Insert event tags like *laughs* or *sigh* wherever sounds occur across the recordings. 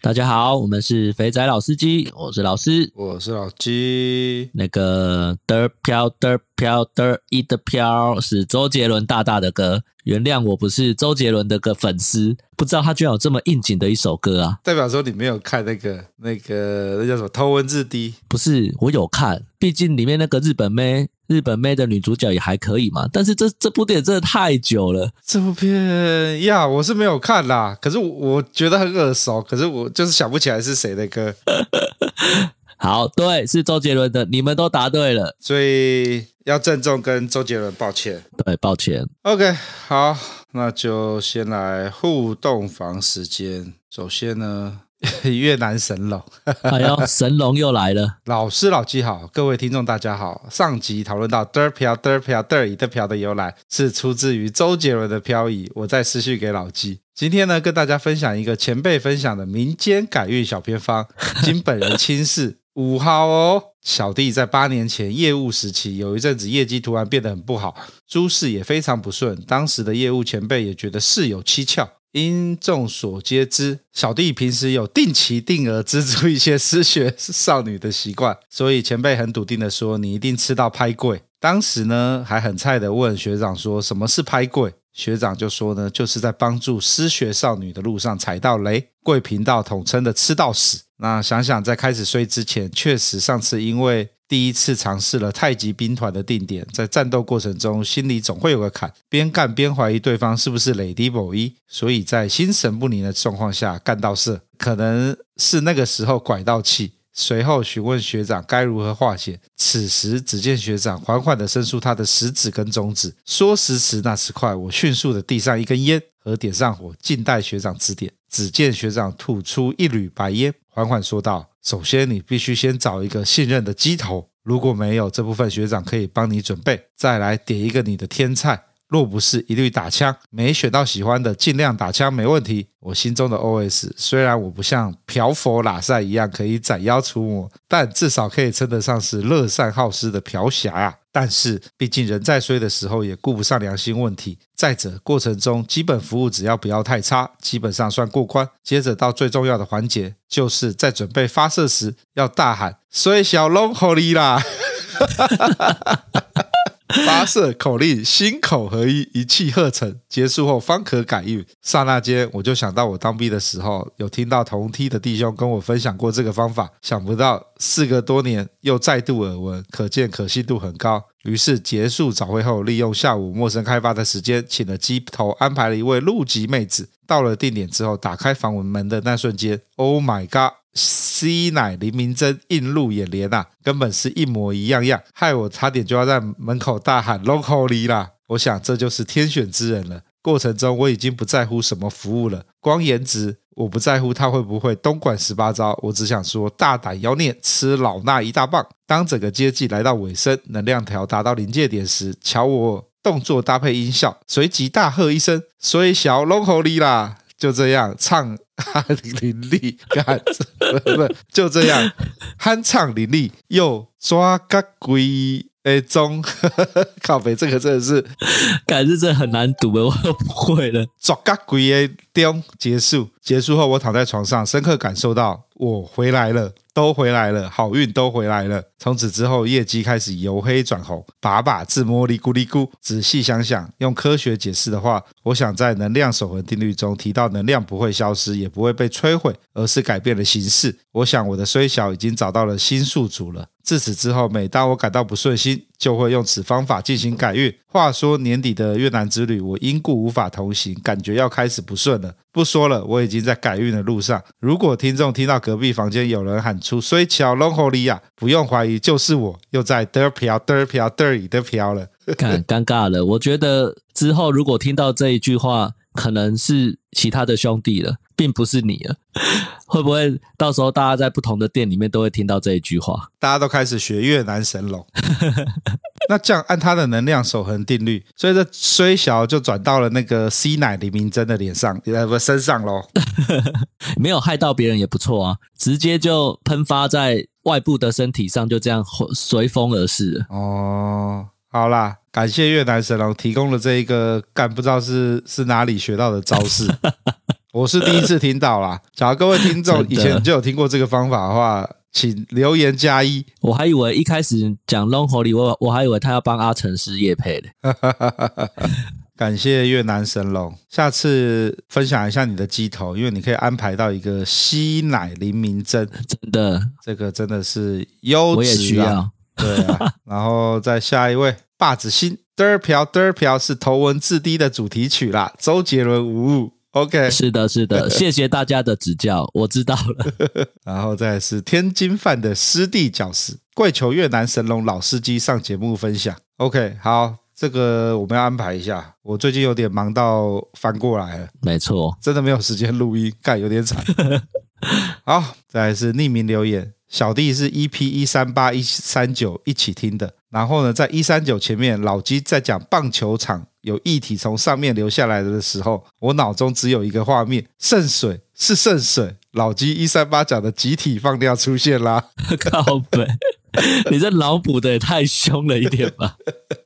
大家好，我们是肥仔老司机，我是老师，我是老鸡。那个嘚飘嘚飘嘚一的飘是周杰伦大大的歌，原谅我不是周杰伦的个粉丝，不知道他居然有这么应景的一首歌啊！代表说你没有看那个那个那叫什么《头文字 D》？不是，我有看，毕竟里面那个日本妹。日本妹的女主角也还可以嘛，但是这这部电影真的太久了。这部片呀，我是没有看啦，可是我，我觉得很耳熟，可是我就是想不起来是谁的歌。*laughs* 好，对，是周杰伦的，你们都答对了，所以要郑重跟周杰伦抱歉。对，抱歉。OK，好，那就先来互动房时间。首先呢。*laughs* 越南神龙，*laughs* 哎呦，神龙又来了！老师老纪好，各位听众大家好。上集讨论到嘚飘嘚飘嘚儿的飘的由来，是出自于周杰伦的飘移。我再私讯给老纪。今天呢，跟大家分享一个前辈分享的民间改运小偏方，经本人亲试 *laughs* 五号哦。小弟在八年前业务时期，有一阵子业绩突然变得很不好，诸事也非常不顺。当时的业务前辈也觉得事有蹊跷。因众所皆知，小弟平时有定期定额资助一些失学少女的习惯，*laughs* 所以前辈很笃定的说：“你一定吃到拍贵。”当时呢，还很菜的问学长说：“什么是拍贵？”学长就说呢：“就是在帮助失学少女的路上踩到雷。”贵频道统称的吃到屎。那想想在开始睡之前，确实上次因为。第一次尝试了太极兵团的定点，在战斗过程中，心里总会有个坎，边干边怀疑对方是不是雷迪某一，所以在心神不宁的状况下干到射，可能是那个时候拐到气。随后询问学长该如何化解，此时只见学长缓缓地伸出他的食指跟中指，说时迟那时快，我迅速地递上一根烟和点上火，静待学长指点。只见学长吐出一缕白烟，缓缓说道。首先，你必须先找一个信任的鸡头，如果没有这部分，学长可以帮你准备。再来点一个你的天菜，若不是一律打枪，没选到喜欢的，尽量打枪没问题。我心中的 OS：虽然我不像嫖佛拉萨一样可以斩妖除魔，但至少可以称得上是乐善好施的嫖侠啊。但是，毕竟人在衰的时候也顾不上良心问题。再者，过程中基本服务只要不要太差，基本上算过关。接着到最重要的环节，就是在准备发射时要大喊“衰小龙火力啦”。*laughs* *laughs* 发射口令，心口合一，一气呵成。结束后方可改运。刹那间，我就想到我当兵的时候，有听到同梯的弟兄跟我分享过这个方法。想不到事隔多年，又再度耳闻，可见可信度很高。于是结束早会后，利用下午陌生开发的时间，请了机头安排了一位陆籍妹子。到了定点之后，打开房门的那瞬间，Oh my God！吸奶林明珍映入眼帘啊，根本是一模一样样，害我差点就要在门口大喊 “Locally” 啦！我想这就是天选之人了。过程中我已经不在乎什么服务了，光颜值我不在乎他会不会东莞十八招，我只想说大胆妖孽吃老衲一大棒。当整个接济来到尾声，能量条达到临界点时，瞧我动作搭配音效，随即大喝一声“所以小 Locally 啦”，就这样唱。酣淋漓，干不不就这样酣畅淋漓又抓个鬼诶中，*laughs* 靠北这个真的是，感觉这很难读，我都不会了。抓个鬼诶中结束，结束后我躺在床上，深刻感受到我回来了。都回来了，好运都回来了。从此之后，业绩开始由黑转红，把把自摸哩咕哩咕。仔细想想，用科学解释的话，我想在能量守恒定律中提到，能量不会消失，也不会被摧毁，而是改变了形式。我想我的衰小已经找到了新宿主了。自此之后，每当我感到不顺心，就会用此方法进行改运。话说年底的越南之旅，我因故无法同行，感觉要开始不顺了。不说了，我已经在改运的路上。如果听众听到隔壁房间有人喊出“衰巧龙吼利亚”，不用怀疑，就是我又在嘚飘嘚飘嘚里的飘了。尴，尴尬了。我觉得之后如果听到这一句话，可能是其他的兄弟了。并不是你了。*laughs* 会不会到时候大家在不同的店里面都会听到这一句话？大家都开始学越南神龙。*laughs* 那这样按他的能量守恒定律，所以这虽小就转到了那个 C 奶李明珍的脸上，呃不身上喽。*laughs* 没有害到别人也不错啊，直接就喷发在外部的身体上，就这样随风而逝。哦，好啦，感谢越南神龙提供了这一个干不知道是是哪里学到的招式。我是第一次听到啦，假如各位听众以前就有听过这个方法的话，请留言加一。我还以为一开始讲 Long Holy，我我还以为他要帮阿成师业配的。*laughs* 感谢越南神龙，下次分享一下你的鸡头，因为你可以安排到一个吸奶林明针，真的，这个真的是优质啊，我也需要。对啊，*laughs* 然后再下一位，霸子心嘚飘嘚飘是头文字 D 的主题曲啦，周杰伦无误。OK，是的，是的，*laughs* 谢谢大家的指教，我知道了。*laughs* 然后再是天津饭的师弟教师，跪求越南神龙老司机上节目分享。OK，好，这个我们要安排一下。我最近有点忙到翻过来了，没错，真的没有时间录音，干有点惨。*laughs* 好，再来是匿名留言，小弟是 EP 一三八一三九一起听的。然后呢，在一三九前面，老鸡在讲棒球场有液体从上面流下来的时候，我脑中只有一个画面：圣水是圣水。老鸡一三八讲的集体放掉出现啦，*laughs* 靠北，*laughs* 你这脑补的也太凶了一点吧？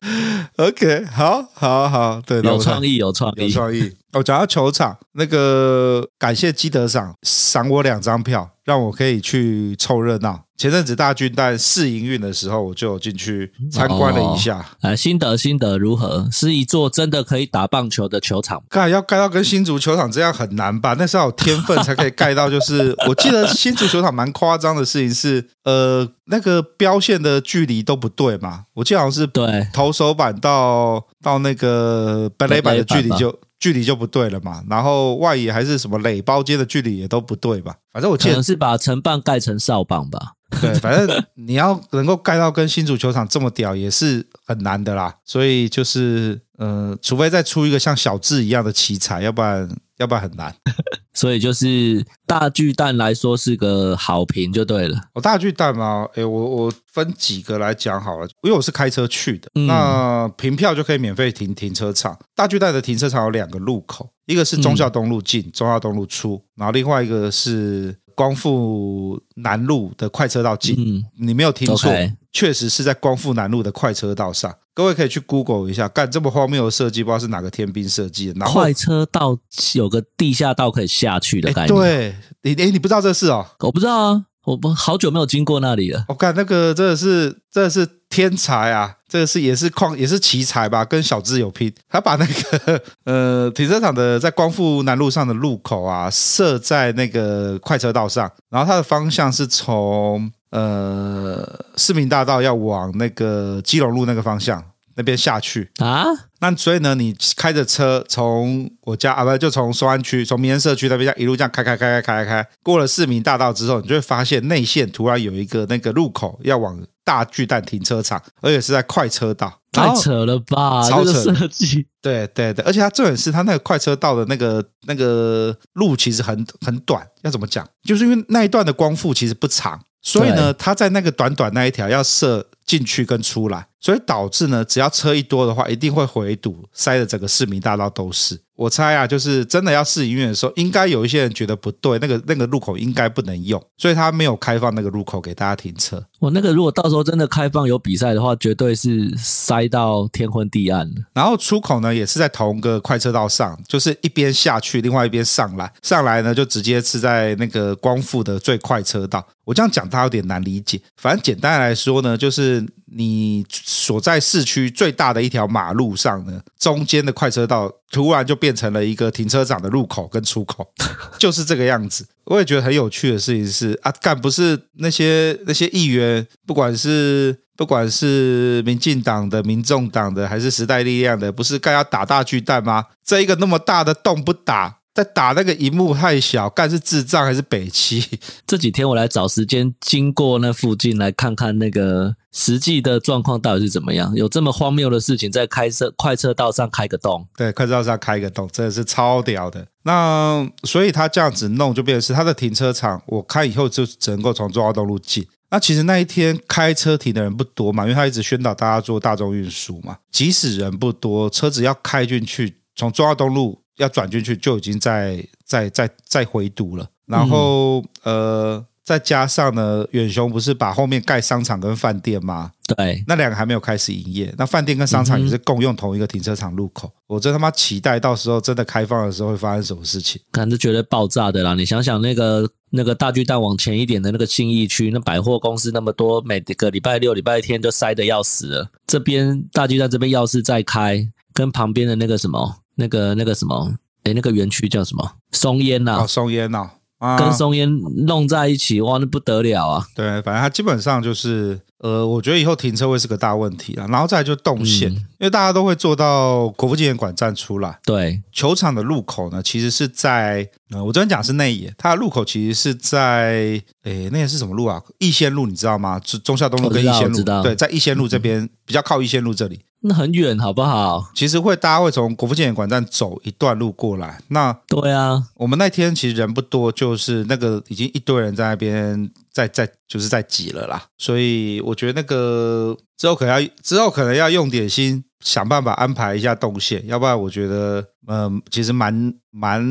*laughs* OK，好，好，好，对，有创意，有创意，有创意。我、哦、讲到球场，那个感谢基德赏赏我两张票，让我可以去凑热闹。前阵子大军蛋试营运的时候，我就进去参观了一下。心得心得如何？是一座真的可以打棒球的球场？盖要盖到跟新竹球场这样很难吧？那是要有天分才可以盖到。就是我记得新竹球场蛮夸张的事情是，呃，那个标线的距离都不对嘛。我记得好像是对投手板到到那个本垒板的距离就。距离就不对了嘛，然后外野还是什么垒包间的距离也都不对吧？反正我记得可能是把成棒盖成少棒吧。对，反正你要能够盖到跟新主球场这么屌，也是很难的啦。所以就是，呃，除非再出一个像小智一样的奇才，要不然。要不然很难，*laughs* 所以就是大巨蛋来说是个好评就对了。我、哦、大巨蛋吗？诶，我我分几个来讲好了，因为我是开车去的。嗯、那凭票就可以免费停停车场。大巨蛋的停车场有两个路口，一个是忠孝东路进，忠孝东路出，然后另外一个是光复南路的快车道进。嗯，你没有听错.确实是在光复南路的快车道上。各位可以去 Google 一下，干这么荒谬的设计，不知道是哪个天兵设计的。然后快车道有个地下道可以下去的感觉。对，你诶你不知道这事哦？我不知道啊，我不好久没有经过那里了。我看那个真的是真的是天才啊！这个是也是矿也是奇才吧？跟小智有拼，他把那个呃停车场的在光复南路上的路口啊设在那个快车道上，然后它的方向是从。呃，市民大道要往那个基隆路那个方向那边下去啊，那所以呢，你开着车从我家啊，不就从松安区，从民安社区那边一路这样开开开开开开，过了市民大道之后，你就会发现内线突然有一个那个路口要往大巨蛋停车场，而且是在快车道，太扯了吧？超扯！这个设计，对对对，而且它重点是它那个快车道的那个那个路其实很很短，要怎么讲？就是因为那一段的光复其实不长。所以呢，他在那个短短那一条要设进去跟出来，所以导致呢，只要车一多的话，一定会回堵，塞的整个市民大道都是。我猜啊，就是真的要试营运的时候，应该有一些人觉得不对，那个那个路口应该不能用，所以他没有开放那个路口给大家停车。我那个如果到时候真的开放有比赛的话，绝对是塞到天昏地暗。然后出口呢，也是在同个快车道上，就是一边下去，另外一边上来，上来呢就直接是在那个光复的最快车道。我这样讲他有点难理解，反正简单来说呢，就是。你所在市区最大的一条马路上呢，中间的快车道突然就变成了一个停车场的入口跟出口，*laughs* 就是这个样子。我也觉得很有趣的事情是啊，干不是那些那些议员，不管是不管是民进党的、民众党的，还是时代力量的，不是该要打大巨蛋吗？这一个那么大的洞不打。在打那个荧幕太小，干是智障还是北七？*laughs* 这几天我来找时间经过那附近来看看那个实际的状况到底是怎么样。有这么荒谬的事情在开车快车道上开个洞？对，快车道上开个洞，真的是超屌的。那所以他这样子弄，就变成是他的停车场，我看以后就只能够从中华东路进。那其实那一天开车停的人不多嘛，因为他一直宣导大家做大众运输嘛。即使人不多，车子要开进去，从中华东路要转进去，就已经在在在在回堵了。然后、嗯、呃。再加上呢，远雄不是把后面盖商场跟饭店吗？对，那两个还没有开始营业。那饭店跟商场也是共用同一个停车场入口。嗯、我真他妈期待到时候真的开放的时候会发生什么事情？感觉绝对爆炸的啦！你想想那个那个大巨蛋往前一点的那个信义区，那百货公司那么多，每个礼拜六、礼拜天都塞得要死了。这边大巨蛋这边要是再开，跟旁边的那个什么那个那个什么，诶那个园区叫什么？松烟呐？哦，松烟呐。跟松烟弄在一起，哇，那不得了啊！对，反正它基本上就是，呃，我觉得以后停车位是个大问题啊。然后再来就动线，嗯、因为大家都会坐到国父纪念馆站出来。对，球场的入口呢，其实是在，呃，我昨天讲是内野，它的入口其实是在，诶，那个是什么路啊？逸仙路，你知道吗？忠孝东路跟逸仙路，对，在逸仙路这边，比较靠逸仙路这里。那很远，好不好？其实会，大家会从国父纪念馆站走一段路过来。那对啊，我们那天其实人不多，就是那个已经一堆人在那边在在就是在挤了啦。所以我觉得那个之后可能要之后可能要用点心。想办法安排一下动线，要不然我觉得，嗯、呃，其实蛮蛮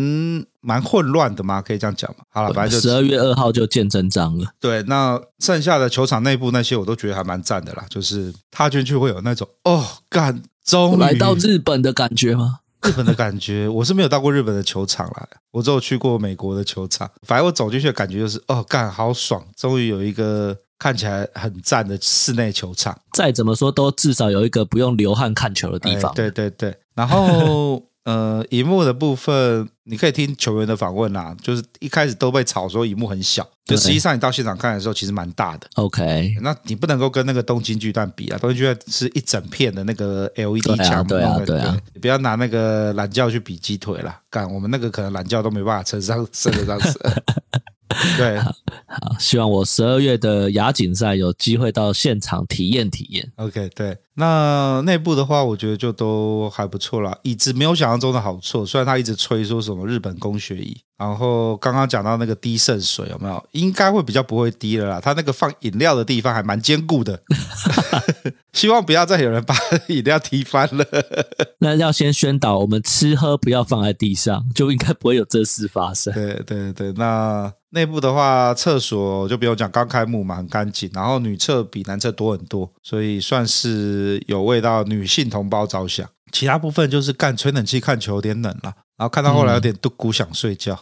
蛮混乱的嘛，可以这样讲嘛。好了，反正就十二月二号就见真章了。对，那剩下的球场内部那些我都觉得还蛮赞的啦，就是踏进去会有那种哦，干，终于来到日本的感觉吗？日本的感觉，我是没有到过日本的球场啦，我只有去过美国的球场。反正我走进去的感觉就是，哦，干，好爽，终于有一个。看起来很赞的室内球场，再怎么说都至少有一个不用流汗看球的地方。哎、对对对，然后 *laughs* 呃，荧幕的部分你可以听球员的访问啦，就是一开始都被吵说荧幕很小，就实际上你到现场看的时候其实蛮大的。OK，那你不能够跟那个东京巨蛋比啊，东京巨蛋是一整片的那个 LED 墙，对啊，对啊，你不要拿那个懒觉去比鸡腿啦，干我们那个可能懒觉都没办法撑上撑得上死。*laughs* *laughs* 对，好，好，希望我十二月的亚锦赛有机会到现场体验体验。OK，对，那内部的话，我觉得就都还不错啦。椅子没有想象中的好坐，虽然他一直吹说什么日本工学椅，然后刚刚讲到那个滴渗水有没有？应该会比较不会滴了啦。他那个放饮料的地方还蛮坚固的，*laughs* *laughs* 希望不要再有人把饮料踢翻了。*laughs* 那要先宣导，我们吃喝不要放在地上，就应该不会有这事发生。对对对，那。内部的话，厕所就不用讲，刚开幕嘛，很干净。然后女厕比男厕多很多，所以算是有为到女性同胞着想。其他部分就是干吹冷气看球有点冷了，然后看到后来有点嘟咕想睡觉。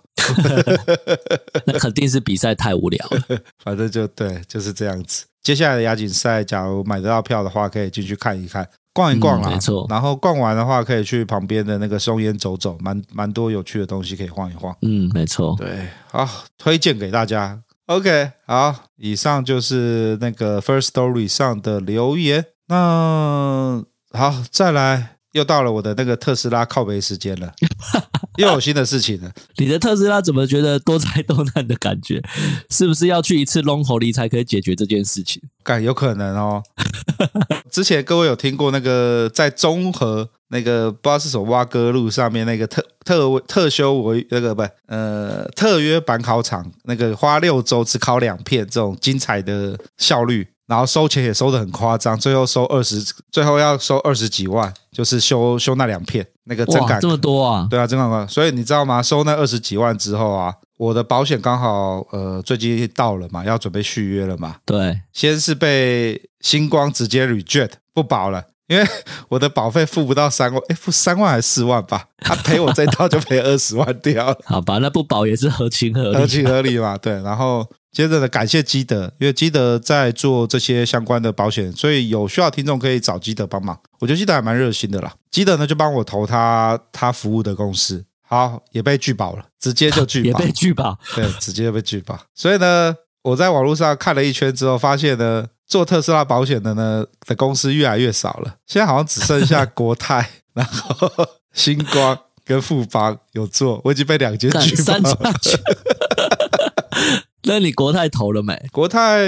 *laughs* 那肯定是比赛太无聊了。*laughs* 反正就对，就是这样子。接下来的亚锦赛，假如买得到票的话，可以进去看一看。逛一逛啦，嗯、没错。然后逛完的话，可以去旁边的那个松烟走走，蛮蛮多有趣的东西可以晃一晃。嗯，没错。对，好，推荐给大家。OK，好，以上就是那个 First Story 上的留言。那好，再来，又到了我的那个特斯拉靠背时间了。*laughs* 又有新的事情了。你的特斯拉怎么觉得多灾多难的感觉？是不是要去一次龙吼里才可以解决这件事情？干，有可能哦。*laughs* 之前各位有听过那个在中和那个不知道是什么挖哥路上面那个特特特修为那个不呃特约板考场，那个花六周只考两片这种精彩的效率。然后收钱也收得很夸张，最后收二十，最后要收二十几万，就是修修那两片，那个真感这么多啊？对啊，真感快。所以你知道吗？收那二十几万之后啊，我的保险刚好呃最近到了嘛，要准备续约了嘛。对，先是被星光直接 reject 不保了，因为 *laughs* 我的保费付不到三万，哎，付三万还是四万吧？他赔我这一套就赔二十万掉。*laughs* 好吧，那不保也是合情合理，合情合理嘛。对，然后。接着呢，感谢基德，因为基德在做这些相关的保险，所以有需要听众可以找基德帮忙。我觉得基德还蛮热心的啦。基德呢就帮我投他他服务的公司，好也被拒保了，直接就拒保，*laughs* 也被拒保，对，直接就被拒保。所以呢，我在网络上看了一圈之后，发现呢，做特斯拉保险的呢的公司越来越少了，现在好像只剩下国泰，*laughs* 然后星光。跟富邦有做，我已经被两间拒三家去。那你国泰投了没？国泰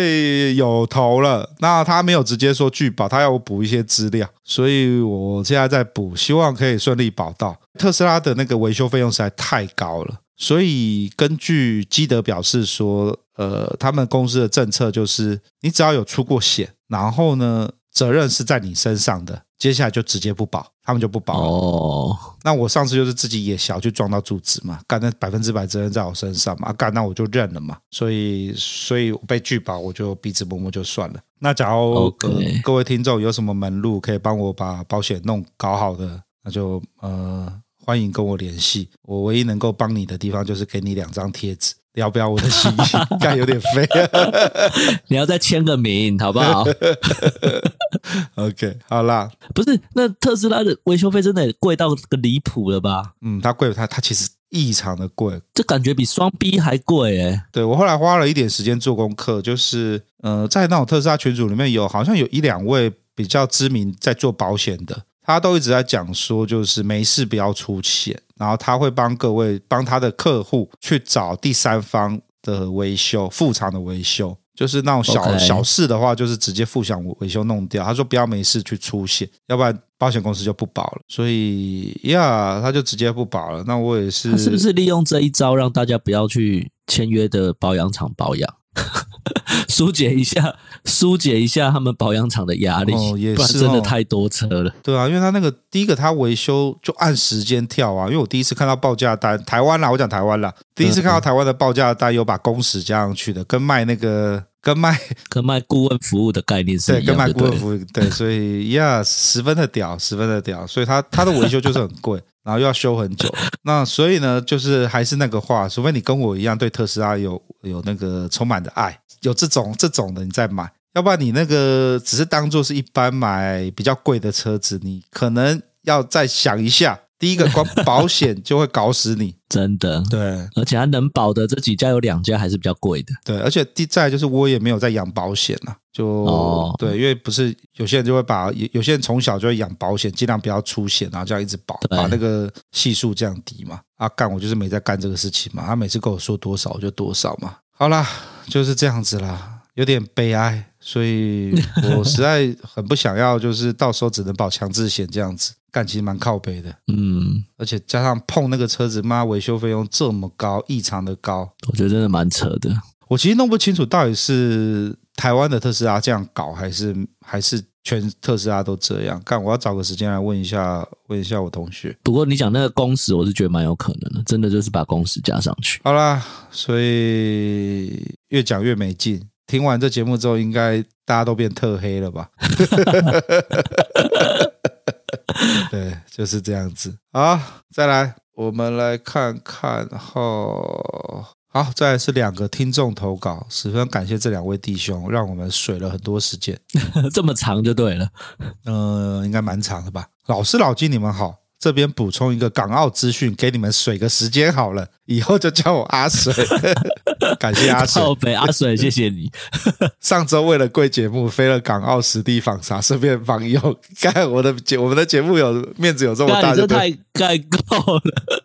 有投了，那他没有直接说拒保，他要我补一些资料，所以我现在在补，希望可以顺利保到。特斯拉的那个维修费用实在太高了，所以根据基德表示说，呃，他们公司的政策就是，你只要有出过险，然后呢，责任是在你身上的。接下来就直接不保，他们就不保了。哦，那我上次就是自己也小去撞到柱子嘛，干那百分之百责任在我身上嘛，干那我就认了嘛。所以，所以我被拒保，我就鼻子摸摸就算了。那假如、Okay. 呃、各位听众有什么门路可以帮我把保险弄搞好的，那就呃欢迎跟我联系。我唯一能够帮你的地方就是给你两张贴纸。要不要我的心意？*laughs* 干有点飞啊！*laughs* 你要再签个名，好不好 *laughs* *laughs* OK，好啦。不是，那特斯拉的维修费真的贵到个离谱了吧？嗯，它贵，它它其实异常的贵，这感觉比双 B 还贵诶、欸。对，我后来花了一点时间做功课，就是呃，在那种特斯拉群组里面有好像有一两位比较知名在做保险的。他都一直在讲说，就是没事不要出险，然后他会帮各位帮他的客户去找第三方的维修、副厂的维修，就是那种小 Okay. 小事的话，就是直接付想维修弄掉。他说不要没事去出险，要不然保险公司就不保了。所以呀，他就直接不保了。那我也是，他是不是利用这一招让大家不要去签约的保养厂保养？*laughs* 疏解一下，疏解一下他们保养厂的压力，哦，也是哦，不然真的太多车了。对啊，因为他那个第一个，他维修就按时间跳啊。因为我第一次看到报价单，台湾啦，我讲台湾啦，第一次看到台湾的报价单有把工时加上去的，跟卖那个跟卖 *laughs* 跟卖顾问服务的概念是一样跟卖顾问服务对，所以呀，十分的屌，十分的屌，所以他他的维修就是很贵。然后又要修很久，*laughs* 那所以呢，就是还是那个话，除非你跟我一样对特斯拉有有那个充满的爱，有这种这种的你再买，要不然你那个只是当做是一般买比较贵的车子，你可能要再想一下。第一个光保险就会搞死你，*laughs* 真的。对，而且它能保的这几家有两家还是比较贵的。对，而且第再就是我也没有在养保险了，就、哦、对，因为不是有些人就会把有有些人从小就会养保险，尽量不要出险，然后这样一直保，把那个系数降低嘛。啊，干我就是没在干这个事情嘛，他每次跟我说多少我就多少嘛。好啦，就是这样子啦，有点悲哀，所以 *laughs* 我实在很不想要，就是到时候只能保强制险这样子。干其实蛮靠背的，嗯，而且加上碰那个车子，妈维修费用这么高，异常的高，我觉得真的蛮扯的。我其实弄不清楚到底是台湾的特斯拉这样搞，还是还是全特斯拉都这样干。我要找个时间来问一下，问一下我同学。不过你讲那个工时，我是觉得蛮有可能的，真的就是把工时加上去。好啦，所以越讲越没劲。听完这节目之后，应该大家都变特黑了吧？*laughs* 对，就是这样子。好，再来，我们来看看后。好，再来是两个听众投稿，十分感谢这两位弟兄，让我们水了很多时间。*laughs* 这么长就对了，嗯、呃，应该蛮长的吧？老师老金，你们好。这边补充一个港澳资讯，给你们水个时间好了，以后就叫我阿水。*laughs* 感谢阿水，北阿水，*laughs* 谢谢你。*laughs* 上周为了贵节目，飞了港澳实地访查，顺便访友。盖我的节，我们的节目有面子有这么大就，这太盖够了。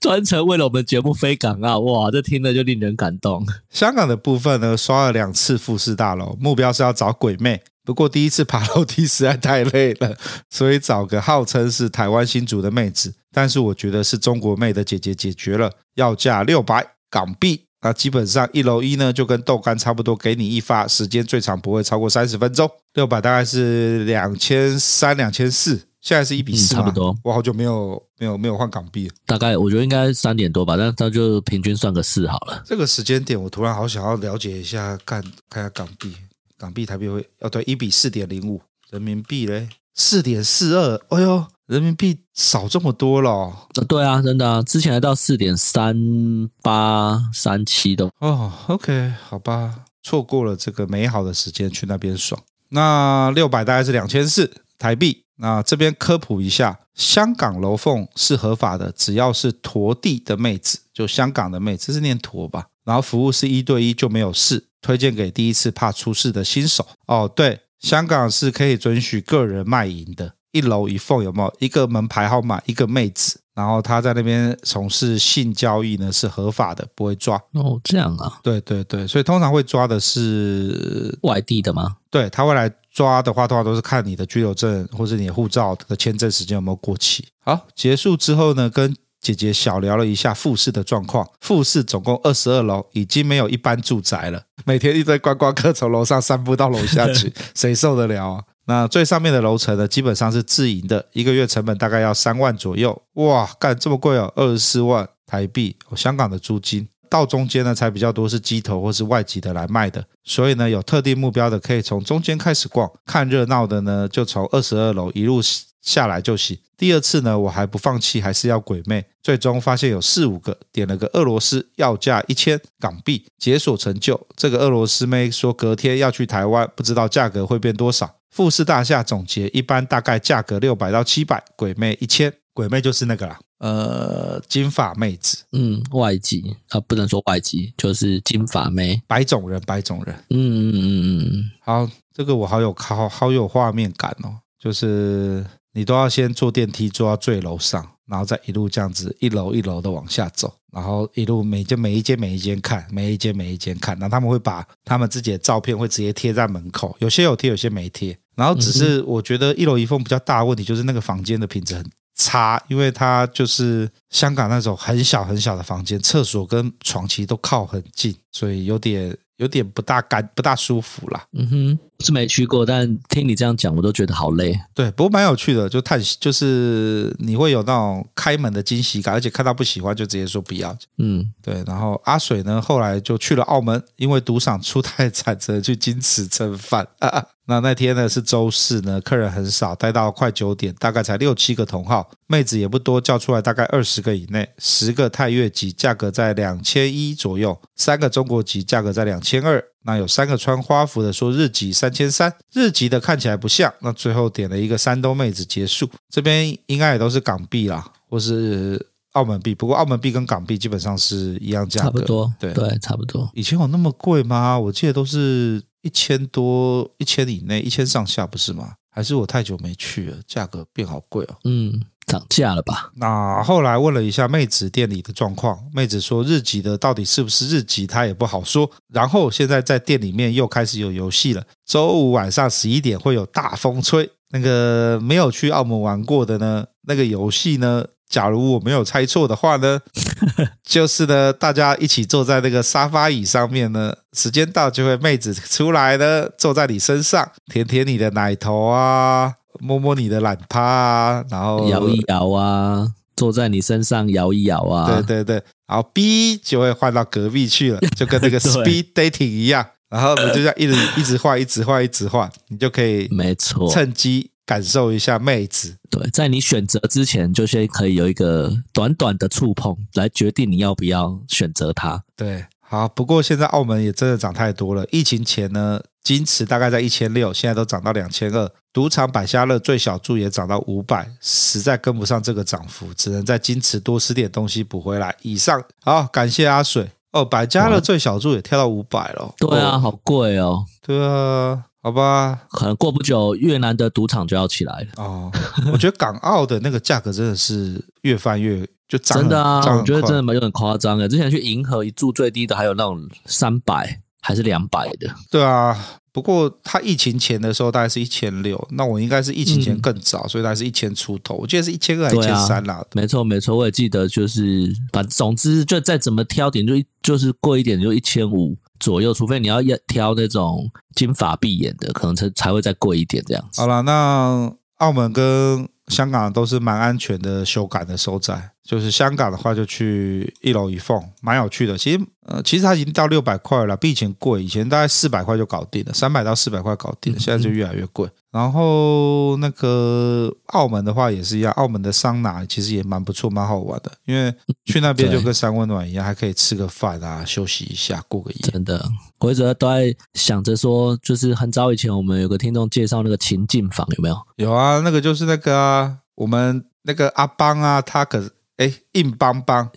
专程为了我们节目飞港澳，哇，这听了就令人感动。香港的部分呢，刷了两次富士大楼，目标是要找鬼妹。不过第一次爬楼梯实在太累了，*laughs* 所以找个号称是台湾新竹的妹子，但是我觉得是中国妹的姐姐解决了，要价六百港币。那基本上一楼一呢就跟豆干差不多，给你一发，时间最长不会超过三十分钟。六百大概是两千三、两千四，现在是一比四，差不多。我好久没有没有没有换港币了，大概我觉得应该三点多吧，但那就平均算个四好了。这个时间点，我突然好想要了解一下，看看下港币。港币台币会哦，对，一比四点零五，人民币嘞四点四二，哎呦，人民币少这么多了，哦。对啊，真的啊，之前还到四点三八三七的哦。OK，好吧，错过了这个美好的时间去那边爽。那六百大概是两千四台币。那这边科普一下，香港楼凤是合法的，只要是陀地的妹子，就香港的妹子是念陀吧，然后服务是一对一就没有事。推荐给第一次怕出事的新手哦。对，香港是可以准许个人卖淫的，一楼一缝有没有一个门牌号码，一个妹子，然后他在那边从事性交易呢是合法的，不会抓。哦，这样啊？对对对，所以通常会抓的是外地的吗？对，他会来抓的话，通常都是看你的居留证或者你的护照的签证时间有没有过期。好，结束之后呢，跟姐姐小聊了一下富士的状况。富士总共二十二楼，已经没有一般住宅了。每天一堆观光客从楼上散步到楼下去，*laughs* 谁受得了啊？那最上面的楼层呢，基本上是自营的，一个月成本大概要三万左右。哇，干这么贵哦，二十四万台币，香港的租金。到中间呢，才比较多是机头或是外籍的来卖的。所以呢，有特定目标的可以从中间开始逛，看热闹的呢，就从二十二楼一路下来就行。第二次呢，我还不放弃，还是要鬼魅。最终发现有四五个，点了个俄罗斯，要价一千港币，解锁成就。这个俄罗斯妹说隔天要去台湾，不知道价格会变多少。富士大厦总结，一般大概价格六百到七百，鬼魅一千，鬼魅就是那个啦，呃，金发妹子，嗯，外籍啊，不能说外籍，就是金发妹，白种人，白种人，嗯嗯嗯嗯嗯，好，这个我好有好好有画面感哦，就是你都要先坐电梯坐到最楼上，然后再一路这样子一楼一楼的往下走。然后一路每间每一间每一间看，每一间每一间看，然后他们会把他们自己的照片会直接贴在门口，有些有贴，有些没贴。然后只是我觉得一楼一凤比较大的问题就是那个房间的品质很差，因为它就是香港那种很小很小的房间，厕所跟床其实都靠很近，所以有点。有点不大干，不大舒服啦。嗯哼，是没去过，但听你这样讲，我都觉得好累。对，不过蛮有趣的，就探，就是你会有那种开门的惊喜感，而且看到不喜欢就直接说不要。嗯，对。然后阿水呢，后来就去了澳门，因为赌场出太惨，只能去金池蹭饭。啊那那天呢是周四呢，客人很少，待到快九点，大概才六七个同号，妹子也不多，叫出来大概二十个以内，十个泰越级，价格在两千一左右，三个中国级，价格在两千二，那有三个穿花服的说日籍三千三，日籍的看起来不像，那最后点了一个山东妹子结束，这边应该也都是港币啦，或是澳门币，不过澳门币跟港币基本上是一样价格，差不多，对对，差不多。以前有那么贵吗？我记得都是。一千多，一千以内，一千上下不是吗？还是我太久没去了，价格变好贵哦。嗯，涨价了吧？那后来问了一下妹子店里的状况，妹子说日籍的到底是不是日籍，她也不好说。然后现在在店里面又开始有游戏了，周五晚上十一点会有大风吹。那个没有去澳门玩过的呢，那个游戏呢？假如我没有猜错的话呢，*laughs* 就是呢，大家一起坐在那个沙发椅上面呢，时间到就会妹子出来呢，坐在你身上，舔舔你的奶头啊，摸摸你的懒趴啊，然后摇一摇啊，坐在你身上摇一摇啊，对对对，然后 B 就会换到隔壁去了，*laughs* 就跟那个 speed dating 一样，然后你就这样一直一直换，一直换，一直换，你就可以没错，趁机。感受一下妹子，对，在你选择之前，就先可以有一个短短的触碰，来决定你要不要选择她。对，好，不过现在澳门也真的涨太多了。疫情前呢，金池大概在一千六，现在都涨到两千二。赌场百家乐最小注也涨到五百，实在跟不上这个涨幅，只能在金池多吃点东西补回来。以上，好，感谢阿水哦。百家乐最小注也跳到五百了，对啊，好贵哦。对啊。好吧，可能过不久越南的赌场就要起来了哦。我觉得港澳的那个价格真的是越翻越就涨，真的啊，我觉得真的蛮有点夸张的。之前去银河一住最低的还有那种三百还是两百的。对啊，不过他疫情前的时候大概是一千六，那我应该是疫情前更早，嗯、所以大概是一千出头。我记得是一千二还一千三啦。没错没错，我也记得就是，反正总之就再怎么挑点就就是贵一点就一千五。左右，除非你要挑那种金发碧眼的，可能才才会再贵一点这样子。好了，那澳门跟香港都是蛮安全的修改的收窄。就是香港的话，就去一楼一凤，蛮有趣的。其实，呃，其实它已经到六百块了，比以前贵。以前大概四百块就搞定了，三百到四百块搞定了，现在就越来越贵。然后那个澳门的话也是一样，澳门的桑拿其实也蛮不错，蛮好玩的。因为去那边就跟三温暖一样，还可以吃个饭啊，休息一下，过个夜。真的，我一直都在想着说，就是很早以前我们有个听众介绍那个情境房，有没有？有啊，那个就是那个啊，我们那个阿邦啊，他可。哎，硬邦邦，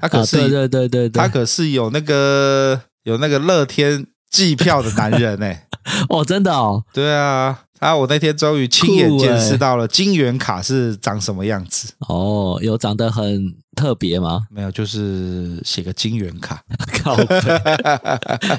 他可是、啊、对对对对对，他可是有那个有那个乐天计票的男人哎，*laughs* 哦，真的哦，对啊，啊，我那天终于亲眼见识到了金元卡是长什么样子。哦，有长得很特别吗？*laughs* 没有，就是写个金元卡。*laughs* 靠北！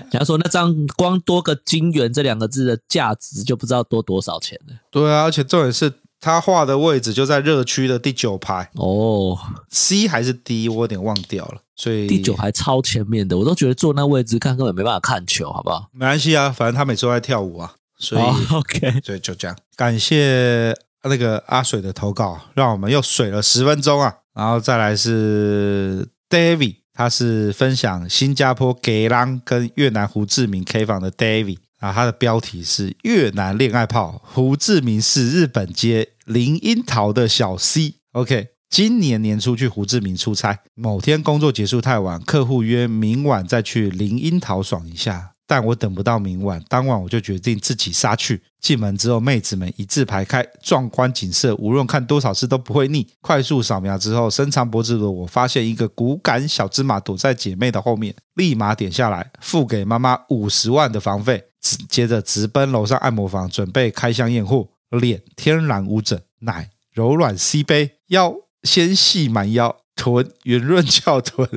假如说那张光多个金元这两个字的价值就不知道多多少钱了。对啊，而且重点是他画的位置就在热区的第九排。哦，C 还是 D，我有点忘掉了。所以第九排超前面的，我都觉得坐那位置看根本没办法看球，好不好？没关系啊，反正他每次都在跳舞啊，所以、哦、OK，所以就这样。感谢那个阿水的投稿，让我们又水了十分钟啊。然后再来是 David，他是分享新加坡给郎跟越南胡志明 K 房的 David 啊，它的标题是越南恋爱炮，胡志明是日本街林樱桃的小 C。OK。今年年初去胡志明出差，某天工作结束太晚，客户约明晚再去林樱桃爽一下，但我等不到明晚，当晚我就决定自己杀去。进门之后，妹子们一字排开，壮观景色，无论看多少次都不会腻。快速扫描之后，伸长脖子的我发现一个骨感小芝麻躲在姐妹的后面，立马点下来，付给妈妈五十万的房费，接着直奔楼上按摩房，准备开箱验货。脸天然无疹，奶柔软 C 杯，腰。纤细蛮腰，臀圆润翘臀，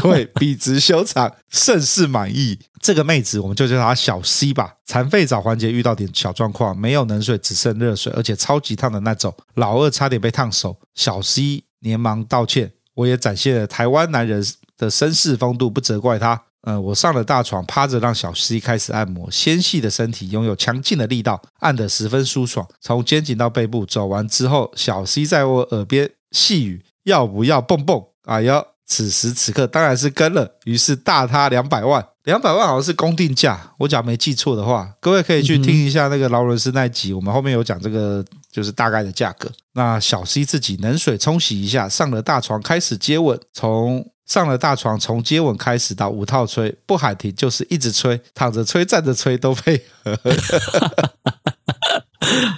腿笔直修长，甚是满意。这个妹子我们就叫她小 C 吧。残废澡环节遇到点小状况，没有冷水，只剩热水，而且超级烫的那种。老二差点被烫熟，小 C 连忙道歉。我也展现了台湾男人的绅士风度，不责怪他。嗯，我上了大床，趴着让小 C 开始按摩，纤细的身体拥有强劲的力道，按得十分舒爽。从肩颈到背部走完之后，小 C 在我耳边。细语要不要蹦蹦？哎呦，此时此刻当然是跟了。于是大他两百万，两百万好像是公定价。我假如没记错的话，各位可以去听一下那个劳伦斯那集，我们后面有讲这个，就是大概的价格。那小 C 自己冷水冲洗一下，上了大床开始接吻。从上了大床，从接吻开始到五套吹，不喊停就是一直吹，躺着吹、站着吹都配合。*laughs*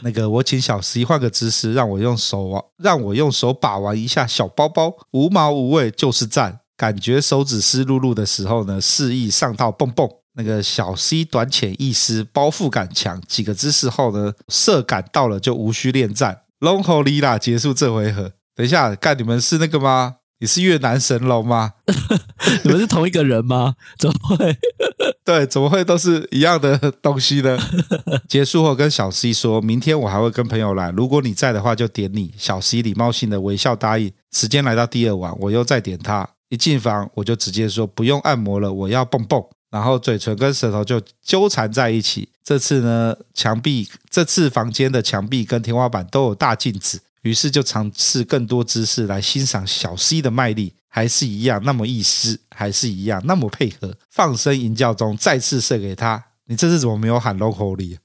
那个，我请小 C 换个姿势，让我用手让我用手把玩一下小包包，无毛无味就是赞。感觉手指湿漉漉的时候呢，示意上套蹦蹦。那个小 C 短浅易湿，包覆感强。几个姿势后呢，色感到了就无需恋战。Long Holy 啦，结束这回合。等一下，干你们是那个吗？你是越南神龙吗？*laughs* 你们是同一个人吗？*laughs* 怎么会？*laughs* 对，怎么会都是一样的东西呢？结束后跟小 C 说，明天我还会跟朋友来，如果你在的话就点你。小 C 礼貌性的微笑答应。时间来到第二晚，我又再点他。一进房我就直接说不用按摩了，我要蹦蹦。然后嘴唇跟舌头就纠缠在一起。这次呢，墙壁，这次房间的墙壁跟天花板都有大镜子。于是就尝试更多姿势来欣赏小 C 的卖力，还是一样那么一丝，还是一样那么配合。放声吟叫中，再次射给他。你这次怎么没有喊 local 里？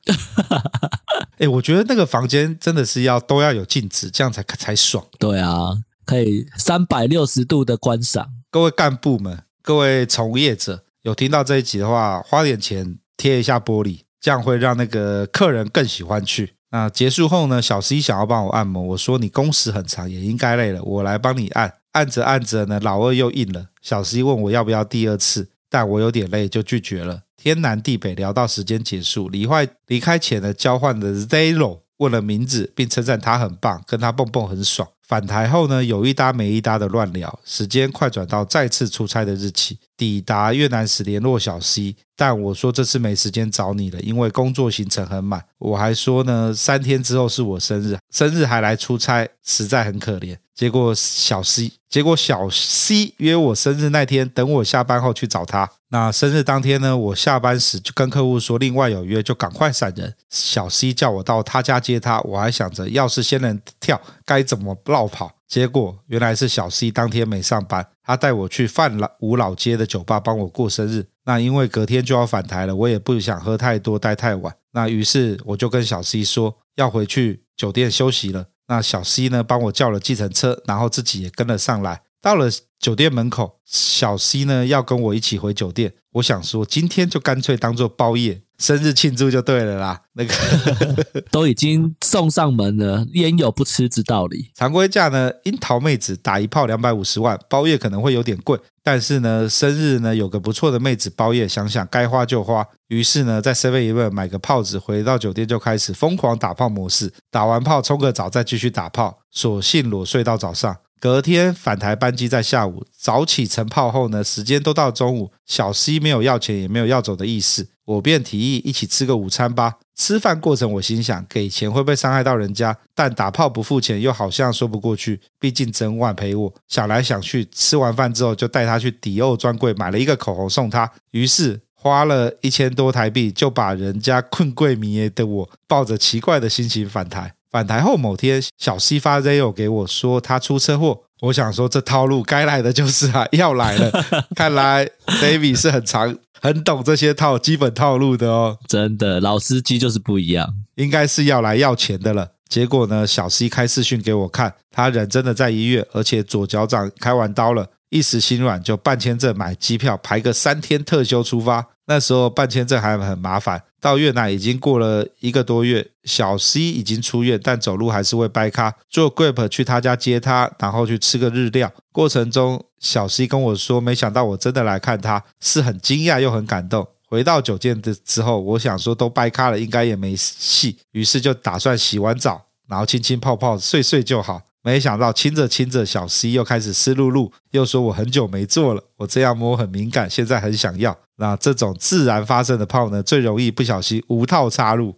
*laughs* 哎，我觉得那个房间真的是要都要有镜子，这样才才爽。对啊，可以三百六十度的观赏。各位干部们，各位从业者，有听到这一集的话，花点钱贴一下玻璃，这样会让那个客人更喜欢去。那结束后呢，小 C 想要帮我按摩，我说你工时很长，也应该累了，我来帮你按。按着按着呢，老二又硬了。小 C 问我要不要第二次，但我有点累，就拒绝了。天南地北聊到时间结束，离坏离开前呢，交换的 Zero 问了名字，并称赞他很棒，跟他蹦蹦很爽。返台后呢，有一搭没一搭的乱聊。时间快转到再次出差的日期，抵达越南时联络小 C。但我说这次没时间找你了，因为工作行程很满。我还说呢，三天之后是我生日，生日还来出差，实在很可怜。结果小 C，结果小 C 约我生日那天，等我下班后去找他。那生日当天呢，我下班时就跟客户说另外有约，就赶快闪人。小 C 叫我到他家接他，我还想着要是仙人跳该怎么绕跑。结果原来是小 C 当天没上班，他带我去范五老街的酒吧帮我过生日。那因为隔天就要返台了，我也不想喝太多，待太晚。那于是我就跟小 C 说要回去酒店休息了。那小 C 呢，帮我叫了计程车，然后自己也跟了上来。到了酒店门口，小 C 呢要跟我一起回酒店。我想说，今天就干脆当做包夜，生日庆祝就对了啦。那个 *laughs* 都已经送上门了，焉有不吃之道理？常规价呢，樱桃妹子打一炮两百五十万，包夜可能会有点贵，但是呢，生日呢有个不错的妹子包夜，想想该花就花，于是呢，在 Seven Eleven 买个炮子，回到酒店就开始疯狂打炮模式，打完炮冲个澡，再继续打炮，索性裸睡到早上。隔天返台班机在下午，早起晨炮后呢，时间都到中午，小 C 没有要钱，也没有要走的意思，我便提议一起吃个午餐吧。吃饭过程我心想，给钱会不会伤害到人家？但打炮不付钱又好像说不过去，毕竟整晚陪我。想来想去，吃完饭之后就带他去迪奥专柜买了一个口红送他，于是花了一千多台币就把人家困柜迷的我抱着奇怪的心情返台。返台后某天，小 C 发 Zeo 给我说他出车祸。我想说这套路该来的就是啊，要来了。*laughs* 看来 David 是很常很懂这些套基本套路的哦。真的，老司机就是不一样，应该是要来要钱的了。结果呢，小 C 开视讯给我看，他人真的在医院，而且左脚掌开完刀了。一时心软，就办签证、买机票，排个三天特休出发。那时候办签证还很麻烦。到越南已经过了一个多月，小 C 已经出院，但走路还是会掰咖。坐 Grab 去他家接他，然后去吃个日料。过程中，小 C 跟我说，没想到我真的来看他，是很惊讶又很感动。回到酒店的之后，我想说都掰咖了，应该也没戏，于是就打算洗完澡，然后亲亲泡泡，睡睡就好。没想到亲着亲着，小 C 又开始湿漉漉，又说我很久没做了，我这样摸很敏感，现在很想要。那这种自然发生的泡呢，最容易不小心无套插入。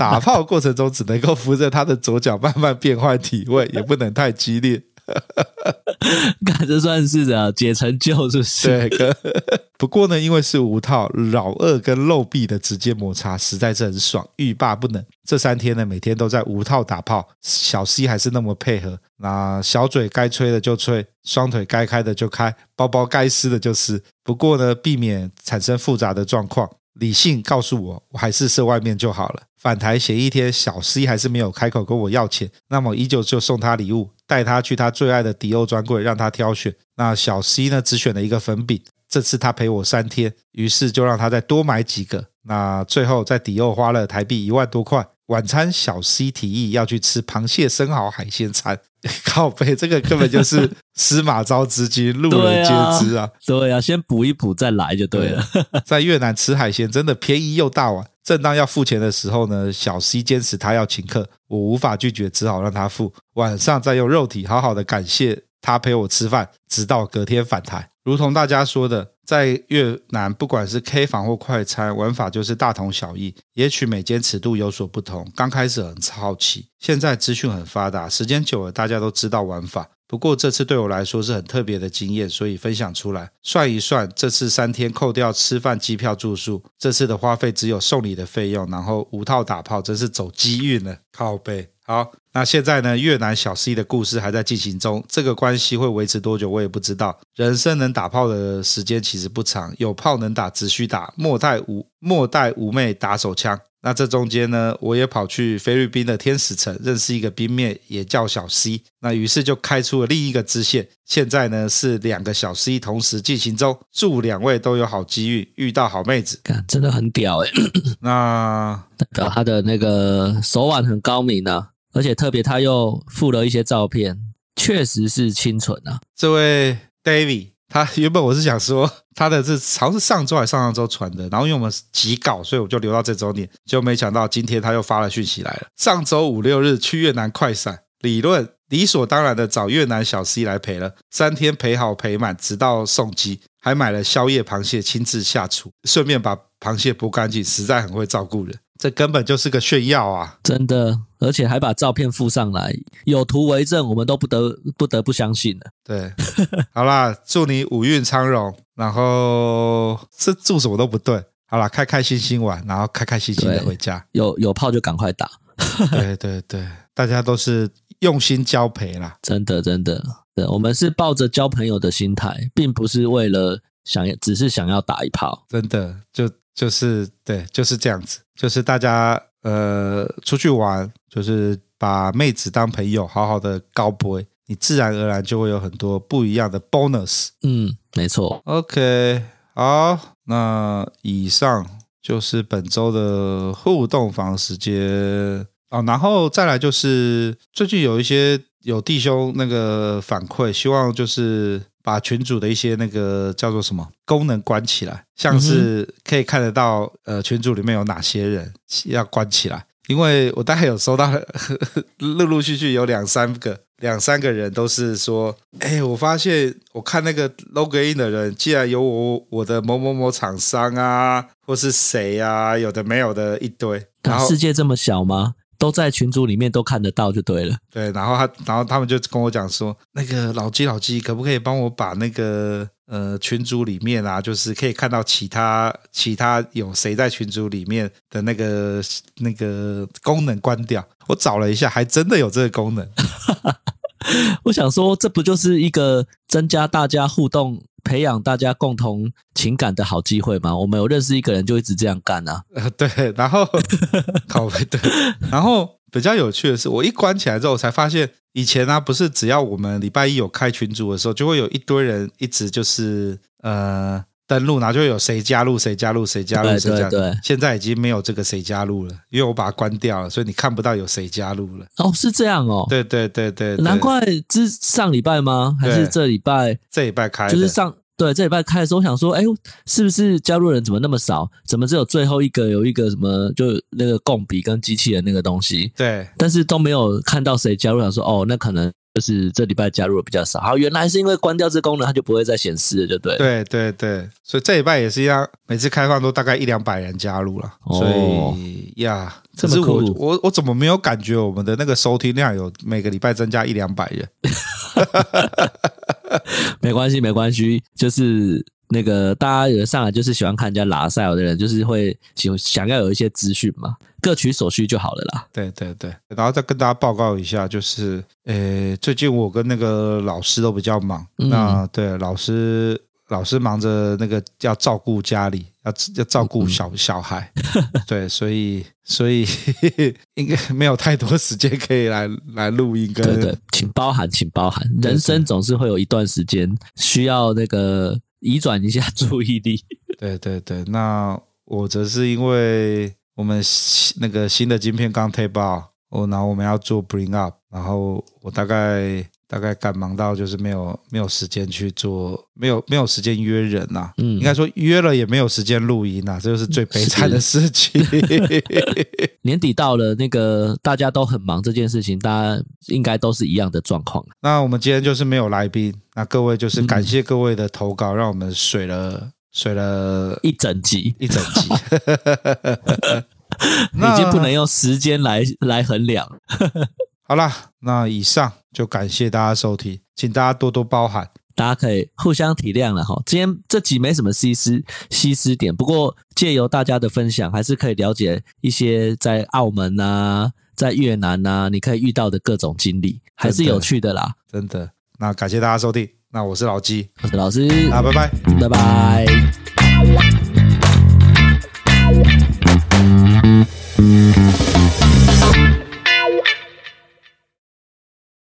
打泡过程中只能够扶着他的左脚慢慢变换体位，也不能太激烈。*laughs* 感觉算是的解成就，是不是？对。*laughs* 不过呢，因为是无套，老二跟肉壁的直接摩擦实在是很爽，欲罢不能。这三天呢，每天都在无套打炮，小 C 还是那么配合。那小嘴该吹的就吹，双腿该开的就开，包包该撕的就撕。不过呢，避免产生复杂的状况，理性告诉我，我还是射外面就好了。返台前一天，小 C 还是没有开口跟我要钱，那么依旧就送他礼物。带他去他最爱的迪欧专柜，让他挑选。那小 C 呢，只选了一个粉饼。这次他陪我三天，于是就让他再多买几个。那最后在迪欧花了台币一万多块。晚餐，小 C 提议要去吃螃蟹、生蚝、海鲜餐。*laughs* 靠背，这个根本就是 *laughs* 司马昭之心，路人皆知啊。对啊，先补一补再来就对了。在越南吃海鲜真的便宜又大碗。正当要付钱的时候呢，小 C 坚持他要请客，我无法拒绝，只好让他付。晚上再用肉体好好的感谢他陪我吃饭，直到隔天返台。如同大家说的，在越南不管是 K 房或快餐，玩法就是大同小异，也许每间尺度有所不同。刚开始很好奇，现在资讯很发达，时间久了大家都知道玩法。不过这次对我来说是很特别的经验，所以分享出来。算一算，这次三天扣掉吃饭、机票、住宿，这次的花费只有送礼的费用，然后五套打炮，真是走机运了。靠背。好，那现在呢？越南小 C 的故事还在进行中，这个关系会维持多久，我也不知道。人生能打炮的时间其实不长，有炮能打，只需打，莫待无莫待无妹打手枪。那这中间呢，我也跑去菲律宾的天使城认识一个冰面，也叫小 C。那于是就开出了另一个支线。现在呢是两个小 C 同时进行中，祝两位都有好机遇，遇到好妹子。真的很屌哎！那代表他的那个手腕很高明啊，而且特别他又附了一些照片，确实是清纯啊。这位 David。他原本我是想说他的这好像是上周还是上上周传的，然后因为我们急稿，所以我就留到这周念，就没想到今天他又发了讯息来了。上周五六日去越南快闪，理论理所当然的找越南小 C 来陪了，三天陪好陪满，直到送机，还买了宵夜螃蟹亲自下厨，顺便把螃蟹剥干净，实在很会照顾人。这根本就是个炫耀啊！真的，而且还把照片附上来，有图为证，我们都不得不得不相信了。对，*laughs* 好啦，祝你五运昌荣，然后这祝什么都不对。好啦，开开心心玩，然后开开心心的回家。有有炮就赶快打。*laughs* 对对对，大家都是用心交陪啦。真的真的，对，我们是抱着交朋友的心态，并不是为了想要，只是想要打一炮。真的就。就是对，就是这样子，就是大家呃出去玩，就是把妹子当朋友，好好的交陪，你自然而然就会有很多不一样的 bonus。嗯，没错。OK，好，那以上就是本周的互动房时间哦，然后再来就是最近有一些有弟兄那个反馈，希望就是把群主的一些那个叫做什么功能关起来，像是可以看得到呃群主里面有哪些人要关起来，因为我大概有收到了，*laughs* 陆陆续续有两三个。两三个人都是说，哎，我发现我看那个 login 的人，既然有我我的某某某厂商啊，或是谁啊，有的没有的一堆。然后世界这么小吗？都在群组里面都看得到就对了。对，然后他，然后他们就跟我讲说，那个老鸡老鸡，可不可以帮我把那个呃群组里面啊，就是可以看到其他其他有谁在群组里面的那个那个功能关掉？我找了一下，还真的有这个功能。*laughs* 我想说，这不就是一个增加大家互动、培养大家共同情感的好机会嘛？我们有认识一个人就一直这样干啊。呃，对，然后 *laughs* 靠北对，然后比较有趣的是，我一关起来之后，我才发现以前呢、啊，不是只要我们礼拜一有开群组的时候，就会有一堆人一直就是呃。登录，然后就有谁加入谁加入谁加入谁加入。对对对，现在已经没有这个谁加入了，因为我把它关掉了，所以你看不到有谁加入了。哦，是这样哦。对对对对，难怪是上礼拜吗？还是这礼拜？这礼拜开，就是上对这礼拜开的时候，我想说，哎，是不是加入人怎么那么少？怎么只有最后一个有一个什么，就那个共笔跟机器人那个东西？对，但是都没有看到谁加入，想说，哦，那可能。就是这礼拜加入的比较少，好，原来是因为关掉这功能，它就不会再显示了，就对。对对对，所以这礼拜也是一样，每次开放都大概一两百人加入了，哦、所以呀，可是我我我怎么没有感觉我们的那个收听量有每个礼拜增加一两百人？*laughs* *laughs* 没关系，没关系，就是。那个大家有的上来就是喜欢看人家拉赛尔的人，就是会想想要有一些资讯嘛，各取所需就好了啦。对对对，然后再跟大家报告一下，就是呃，最近我跟那个老师都比较忙。嗯、那对老师，老师忙着那个要照顾家里，要要照顾小、嗯、小孩，*laughs* 对，所以所以应该没有太多时间可以来来录音跟。对对，请包涵，请包涵，人生总是会有一段时间需要那个。移转一下注意力。对对对，那我则是因为我们那个新的晶片刚 tape out，哦，然后我们要做 bring up，然后我大概大概赶忙到就是没有没有时间去做，没有没有时间约人呐、啊。嗯，应该说约了也没有时间录音呐、啊，这就是最悲惨的事情。*laughs* 年底到了，那个大家都很忙，这件事情大家应该都是一样的状况。那我们今天就是没有来宾。那各位就是感谢各位的投稿，嗯、让我们水了水了一整集一整集，*laughs* *laughs* 已经不能用时间来来衡量。好啦，那以上就感谢大家收听，请大家多多包涵，大家可以互相体谅了哈。今天这集没什么西施西施点，不过借由大家的分享，还是可以了解一些在澳门啊，在越南啊，你可以遇到的各种经历，还是有趣的啦，真的。那感谢大家收听，那我是老鸡，我是老师，啊拜拜，拜拜。拜拜